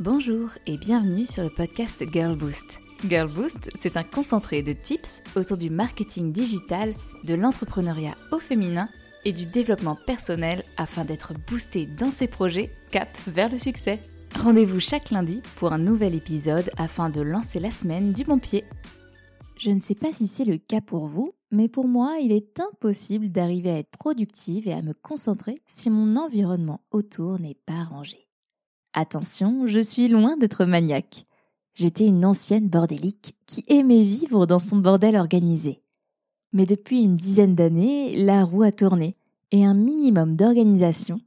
Bonjour et bienvenue sur le podcast Girl Boost. Girl Boost, c'est un concentré de tips autour du marketing digital, de l'entrepreneuriat au féminin et du développement personnel afin d'être boosté dans ses projets cap vers le succès. Rendez-vous chaque lundi pour un nouvel épisode afin de lancer la semaine du bon pied. Je ne sais pas si c'est le cas pour vous, mais pour moi, il est impossible d'arriver à être productive et à me concentrer si mon environnement autour n'est pas rangé. Attention, je suis loin d'être maniaque. J'étais une ancienne bordélique qui aimait vivre dans son bordel organisé. Mais depuis une dizaine d'années, la roue a tourné et un minimum d'organisation,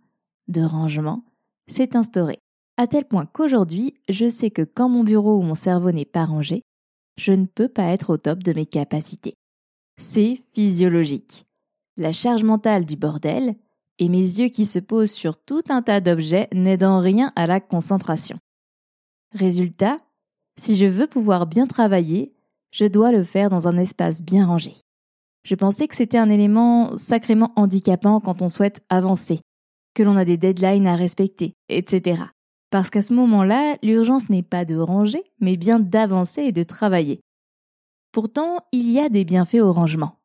de rangement, s'est instauré. À tel point qu'aujourd'hui, je sais que quand mon bureau ou mon cerveau n'est pas rangé, je ne peux pas être au top de mes capacités. C'est physiologique. La charge mentale du bordel et mes yeux qui se posent sur tout un tas d'objets n'aidant rien à la concentration. Résultat, si je veux pouvoir bien travailler, je dois le faire dans un espace bien rangé. Je pensais que c'était un élément sacrément handicapant quand on souhaite avancer, que l'on a des deadlines à respecter, etc. Parce qu'à ce moment-là, l'urgence n'est pas de ranger, mais bien d'avancer et de travailler. Pourtant, il y a des bienfaits au rangement.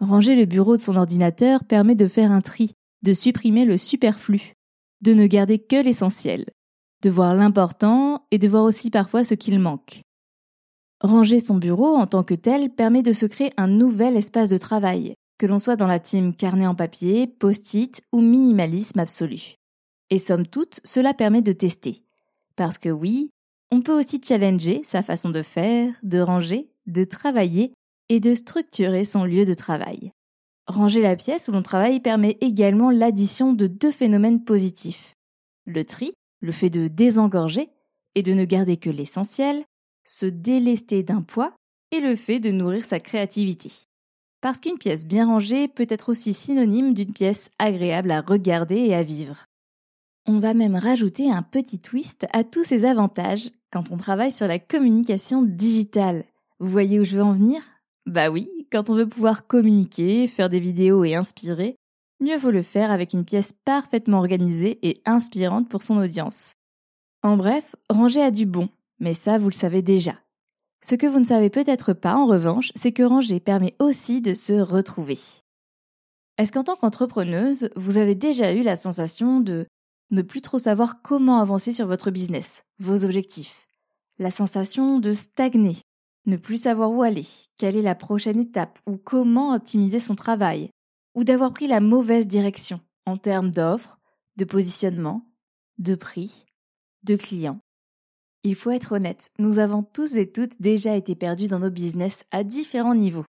Ranger le bureau de son ordinateur permet de faire un tri, de supprimer le superflu, de ne garder que l'essentiel, de voir l'important et de voir aussi parfois ce qu'il manque. Ranger son bureau en tant que tel permet de se créer un nouvel espace de travail, que l'on soit dans la team carnet en papier, post-it ou minimalisme absolu. Et somme toute, cela permet de tester. Parce que oui, on peut aussi challenger sa façon de faire, de ranger, de travailler et de structurer son lieu de travail. Ranger la pièce où l'on travaille permet également l'addition de deux phénomènes positifs. Le tri, le fait de désengorger et de ne garder que l'essentiel, se délester d'un poids, et le fait de nourrir sa créativité. Parce qu'une pièce bien rangée peut être aussi synonyme d'une pièce agréable à regarder et à vivre. On va même rajouter un petit twist à tous ces avantages quand on travaille sur la communication digitale. Vous voyez où je veux en venir? Bah oui, quand on veut pouvoir communiquer, faire des vidéos et inspirer, mieux vaut le faire avec une pièce parfaitement organisée et inspirante pour son audience. En bref, ranger a du bon, mais ça vous le savez déjà. Ce que vous ne savez peut-être pas, en revanche, c'est que ranger permet aussi de se retrouver. Est-ce qu'en tant qu'entrepreneuse, vous avez déjà eu la sensation de ne plus trop savoir comment avancer sur votre business, vos objectifs? La sensation de stagner, ne plus savoir où aller, quelle est la prochaine étape ou comment optimiser son travail, ou d'avoir pris la mauvaise direction en termes d'offres, de positionnement, de prix, de clients. Il faut être honnête, nous avons tous et toutes déjà été perdus dans nos business à différents niveaux.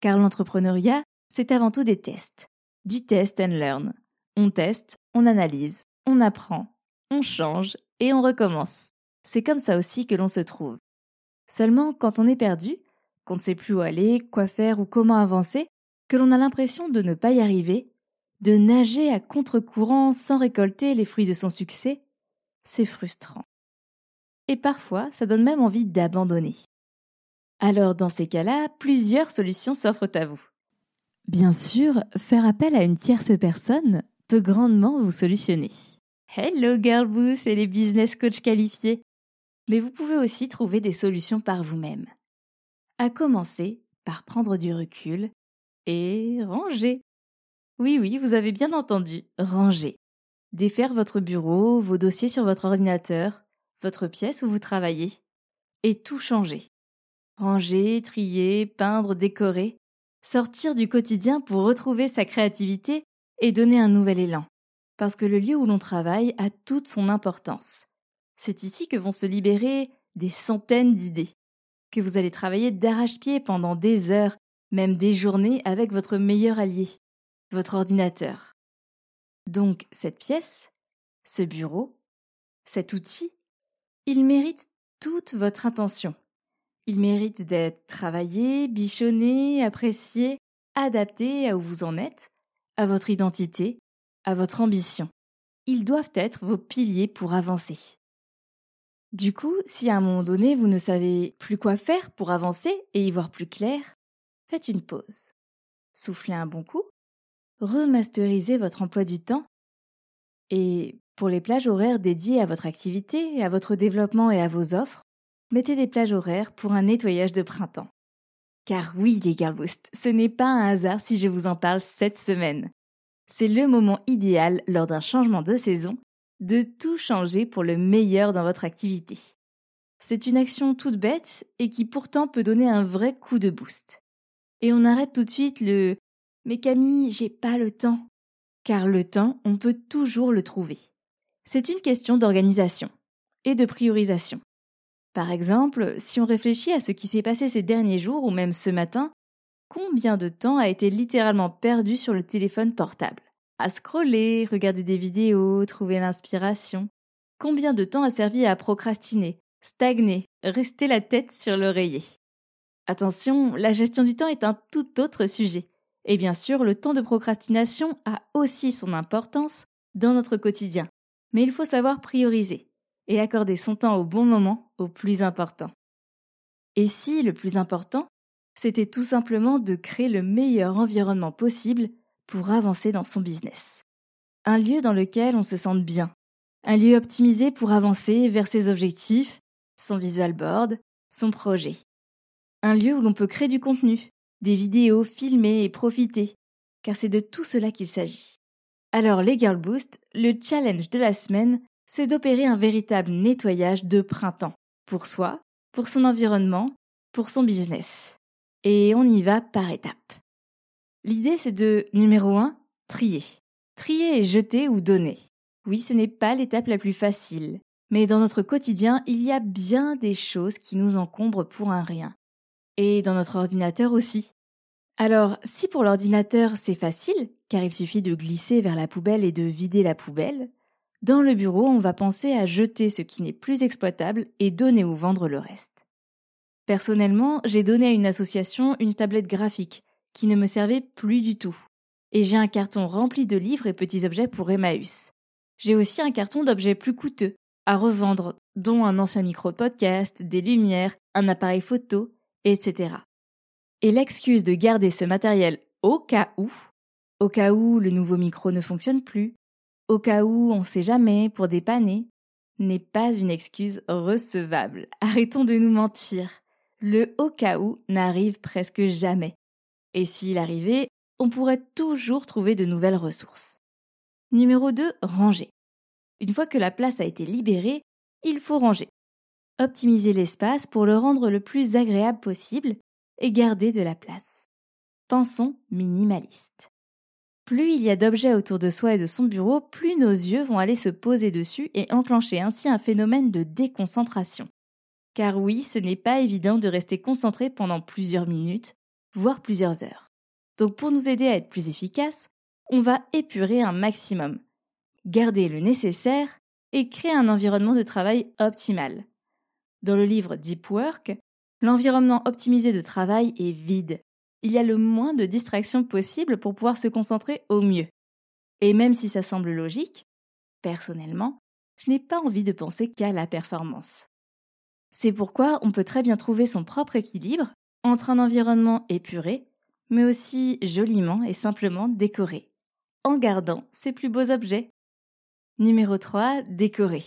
Car l'entrepreneuriat, c'est avant tout des tests. Du test and learn. On teste, on analyse, on apprend, on change et on recommence. C'est comme ça aussi que l'on se trouve. Seulement, quand on est perdu, qu'on ne sait plus où aller, quoi faire ou comment avancer, que l'on a l'impression de ne pas y arriver, de nager à contre-courant sans récolter les fruits de son succès, c'est frustrant. Et parfois, ça donne même envie d'abandonner. Alors, dans ces cas-là, plusieurs solutions s'offrent à vous. Bien sûr, faire appel à une tierce personne peut grandement vous solutionner. Hello Girlboost et les business coachs qualifiés. Mais vous pouvez aussi trouver des solutions par vous-même. À commencer par prendre du recul et ranger. Oui, oui, vous avez bien entendu, ranger. Défaire votre bureau, vos dossiers sur votre ordinateur, votre pièce où vous travaillez. Et tout changer. Ranger, trier, peindre, décorer. Sortir du quotidien pour retrouver sa créativité et donner un nouvel élan parce que le lieu où l'on travaille a toute son importance. C'est ici que vont se libérer des centaines d'idées, que vous allez travailler d'arrache-pied pendant des heures, même des journées avec votre meilleur allié, votre ordinateur. Donc cette pièce, ce bureau, cet outil, il mérite toute votre intention. Il mérite d'être travaillé, bichonné, apprécié, adapté à où vous en êtes, à votre identité, à votre ambition. Ils doivent être vos piliers pour avancer. Du coup, si à un moment donné vous ne savez plus quoi faire pour avancer et y voir plus clair, faites une pause. Soufflez un bon coup, remasterisez votre emploi du temps et Pour les plages horaires dédiées à votre activité, à votre développement et à vos offres, mettez des plages horaires pour un nettoyage de printemps. Car oui, les Girl ce n'est pas un hasard si je vous en parle cette semaine. C'est le moment idéal lors d'un changement de saison de tout changer pour le meilleur dans votre activité. C'est une action toute bête et qui pourtant peut donner un vrai coup de boost. Et on arrête tout de suite le Mais Camille, j'ai pas le temps. Car le temps, on peut toujours le trouver. C'est une question d'organisation et de priorisation. Par exemple, si on réfléchit à ce qui s'est passé ces derniers jours ou même ce matin, combien de temps a été littéralement perdu sur le téléphone portable? À scroller, regarder des vidéos, trouver l'inspiration. Combien de temps a servi à procrastiner, stagner, rester la tête sur l'oreiller? Attention, la gestion du temps est un tout autre sujet. Et bien sûr, le temps de procrastination a aussi son importance dans notre quotidien. Mais il faut savoir prioriser et accorder son temps au bon moment, au plus important. Et si le plus important, c'était tout simplement de créer le meilleur environnement possible pour avancer dans son business. Un lieu dans lequel on se sente bien. Un lieu optimisé pour avancer vers ses objectifs, son visual board, son projet. Un lieu où l'on peut créer du contenu, des vidéos, filmer et profiter, car c'est de tout cela qu'il s'agit. Alors les Girl Boost, le challenge de la semaine, c'est d'opérer un véritable nettoyage de printemps, pour soi, pour son environnement, pour son business. Et on y va par étapes. L'idée c'est de, numéro 1, trier. Trier et jeter ou donner. Oui, ce n'est pas l'étape la plus facile, mais dans notre quotidien, il y a bien des choses qui nous encombrent pour un rien. Et dans notre ordinateur aussi. Alors, si pour l'ordinateur c'est facile, car il suffit de glisser vers la poubelle et de vider la poubelle, dans le bureau, on va penser à jeter ce qui n'est plus exploitable et donner ou vendre le reste. Personnellement, j'ai donné à une association une tablette graphique qui ne me servait plus du tout. Et j'ai un carton rempli de livres et petits objets pour Emmaüs. J'ai aussi un carton d'objets plus coûteux à revendre, dont un ancien micro podcast, des lumières, un appareil photo, etc. Et l'excuse de garder ce matériel au cas où, au cas où le nouveau micro ne fonctionne plus, au cas où on sait jamais pour dépanner, n'est pas une excuse recevable. Arrêtons de nous mentir. Le au cas où n'arrive presque jamais. Et s'il arrivait, on pourrait toujours trouver de nouvelles ressources. Numéro 2, ranger. Une fois que la place a été libérée, il faut ranger. Optimiser l'espace pour le rendre le plus agréable possible et garder de la place. Pensons minimaliste. Plus il y a d'objets autour de soi et de son bureau, plus nos yeux vont aller se poser dessus et enclencher ainsi un phénomène de déconcentration. Car oui, ce n'est pas évident de rester concentré pendant plusieurs minutes, voire plusieurs heures. Donc pour nous aider à être plus efficaces, on va épurer un maximum, garder le nécessaire et créer un environnement de travail optimal. Dans le livre Deep Work, l'environnement optimisé de travail est vide, il y a le moins de distractions possible pour pouvoir se concentrer au mieux. Et même si ça semble logique, personnellement, je n'ai pas envie de penser qu'à la performance. C'est pourquoi on peut très bien trouver son propre équilibre entre un environnement épuré, mais aussi joliment et simplement décoré, en gardant ses plus beaux objets. Numéro 3, décorer.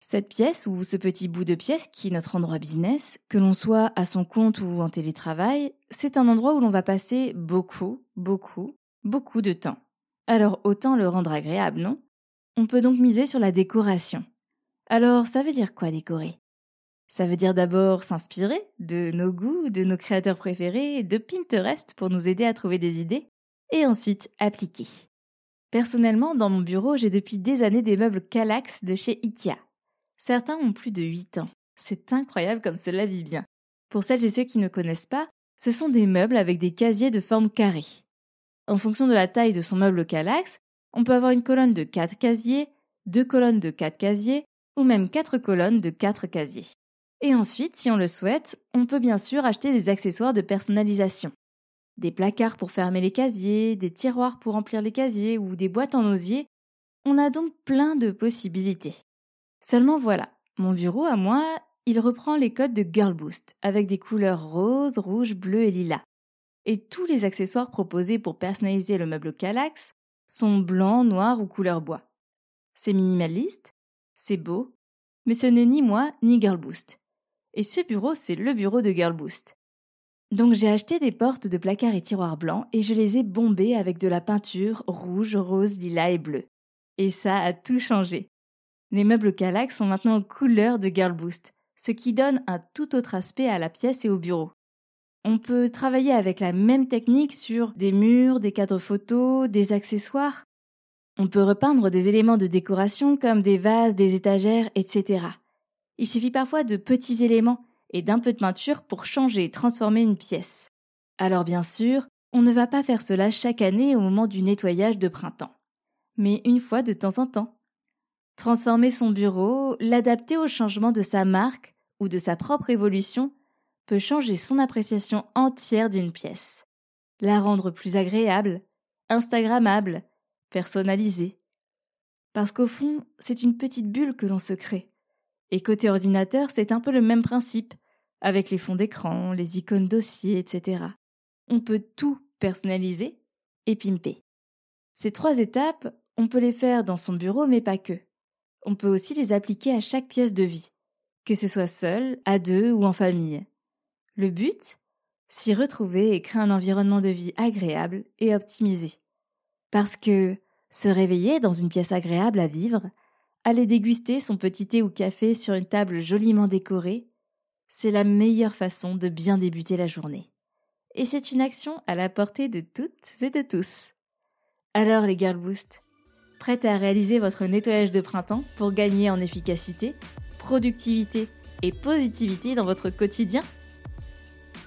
Cette pièce ou ce petit bout de pièce qui est notre endroit business, que l'on soit à son compte ou en télétravail, c'est un endroit où l'on va passer beaucoup, beaucoup, beaucoup de temps. Alors autant le rendre agréable, non? On peut donc miser sur la décoration. Alors ça veut dire quoi décorer? Ça veut dire d'abord s'inspirer de nos goûts, de nos créateurs préférés, de Pinterest pour nous aider à trouver des idées, et ensuite appliquer. Personnellement, dans mon bureau, j'ai depuis des années des meubles Calax de chez Ikea. Certains ont plus de 8 ans. C'est incroyable comme cela vit bien. Pour celles et ceux qui ne connaissent pas, ce sont des meubles avec des casiers de forme carrée. En fonction de la taille de son meuble Calax, on peut avoir une colonne de 4 casiers, deux colonnes de 4 casiers, ou même 4 colonnes de 4 casiers. Et ensuite, si on le souhaite, on peut bien sûr acheter des accessoires de personnalisation. Des placards pour fermer les casiers, des tiroirs pour remplir les casiers ou des boîtes en osier. On a donc plein de possibilités. Seulement voilà, mon bureau à moi, il reprend les codes de Girl Boost avec des couleurs rose, rouge, bleu et lilas. Et tous les accessoires proposés pour personnaliser le meuble Calax sont blancs, noirs ou couleur bois. C'est minimaliste, c'est beau, mais ce n'est ni moi ni Girlboost. Et ce bureau, c'est le bureau de Girlboost. Donc j'ai acheté des portes de placards et tiroirs blancs et je les ai bombées avec de la peinture rouge, rose, lilas et bleu. Et ça a tout changé. Les meubles Calax sont maintenant aux couleurs de Girlboost, ce qui donne un tout autre aspect à la pièce et au bureau. On peut travailler avec la même technique sur des murs, des cadres photos, des accessoires. On peut repeindre des éléments de décoration comme des vases, des étagères, etc. Il suffit parfois de petits éléments et d'un peu de peinture pour changer et transformer une pièce. Alors bien sûr, on ne va pas faire cela chaque année au moment du nettoyage de printemps, mais une fois de temps en temps. Transformer son bureau, l'adapter au changement de sa marque ou de sa propre évolution peut changer son appréciation entière d'une pièce, la rendre plus agréable, instagrammable, personnalisée. Parce qu'au fond, c'est une petite bulle que l'on se crée. Et côté ordinateur, c'est un peu le même principe avec les fonds d'écran, les icônes dossiers, etc. On peut tout personnaliser et pimper. Ces trois étapes, on peut les faire dans son bureau, mais pas que. On peut aussi les appliquer à chaque pièce de vie, que ce soit seul, à deux ou en famille. Le but S'y retrouver et créer un environnement de vie agréable et optimisé. Parce que se réveiller dans une pièce agréable à vivre, aller déguster son petit thé ou café sur une table joliment décorée, c'est la meilleure façon de bien débuter la journée. Et c'est une action à la portée de toutes et de tous. Alors les Girl Boost, prêtes à réaliser votre nettoyage de printemps pour gagner en efficacité, productivité et positivité dans votre quotidien?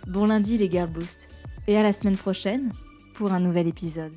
Bon lundi les Girl Boost et à la semaine prochaine pour un nouvel épisode.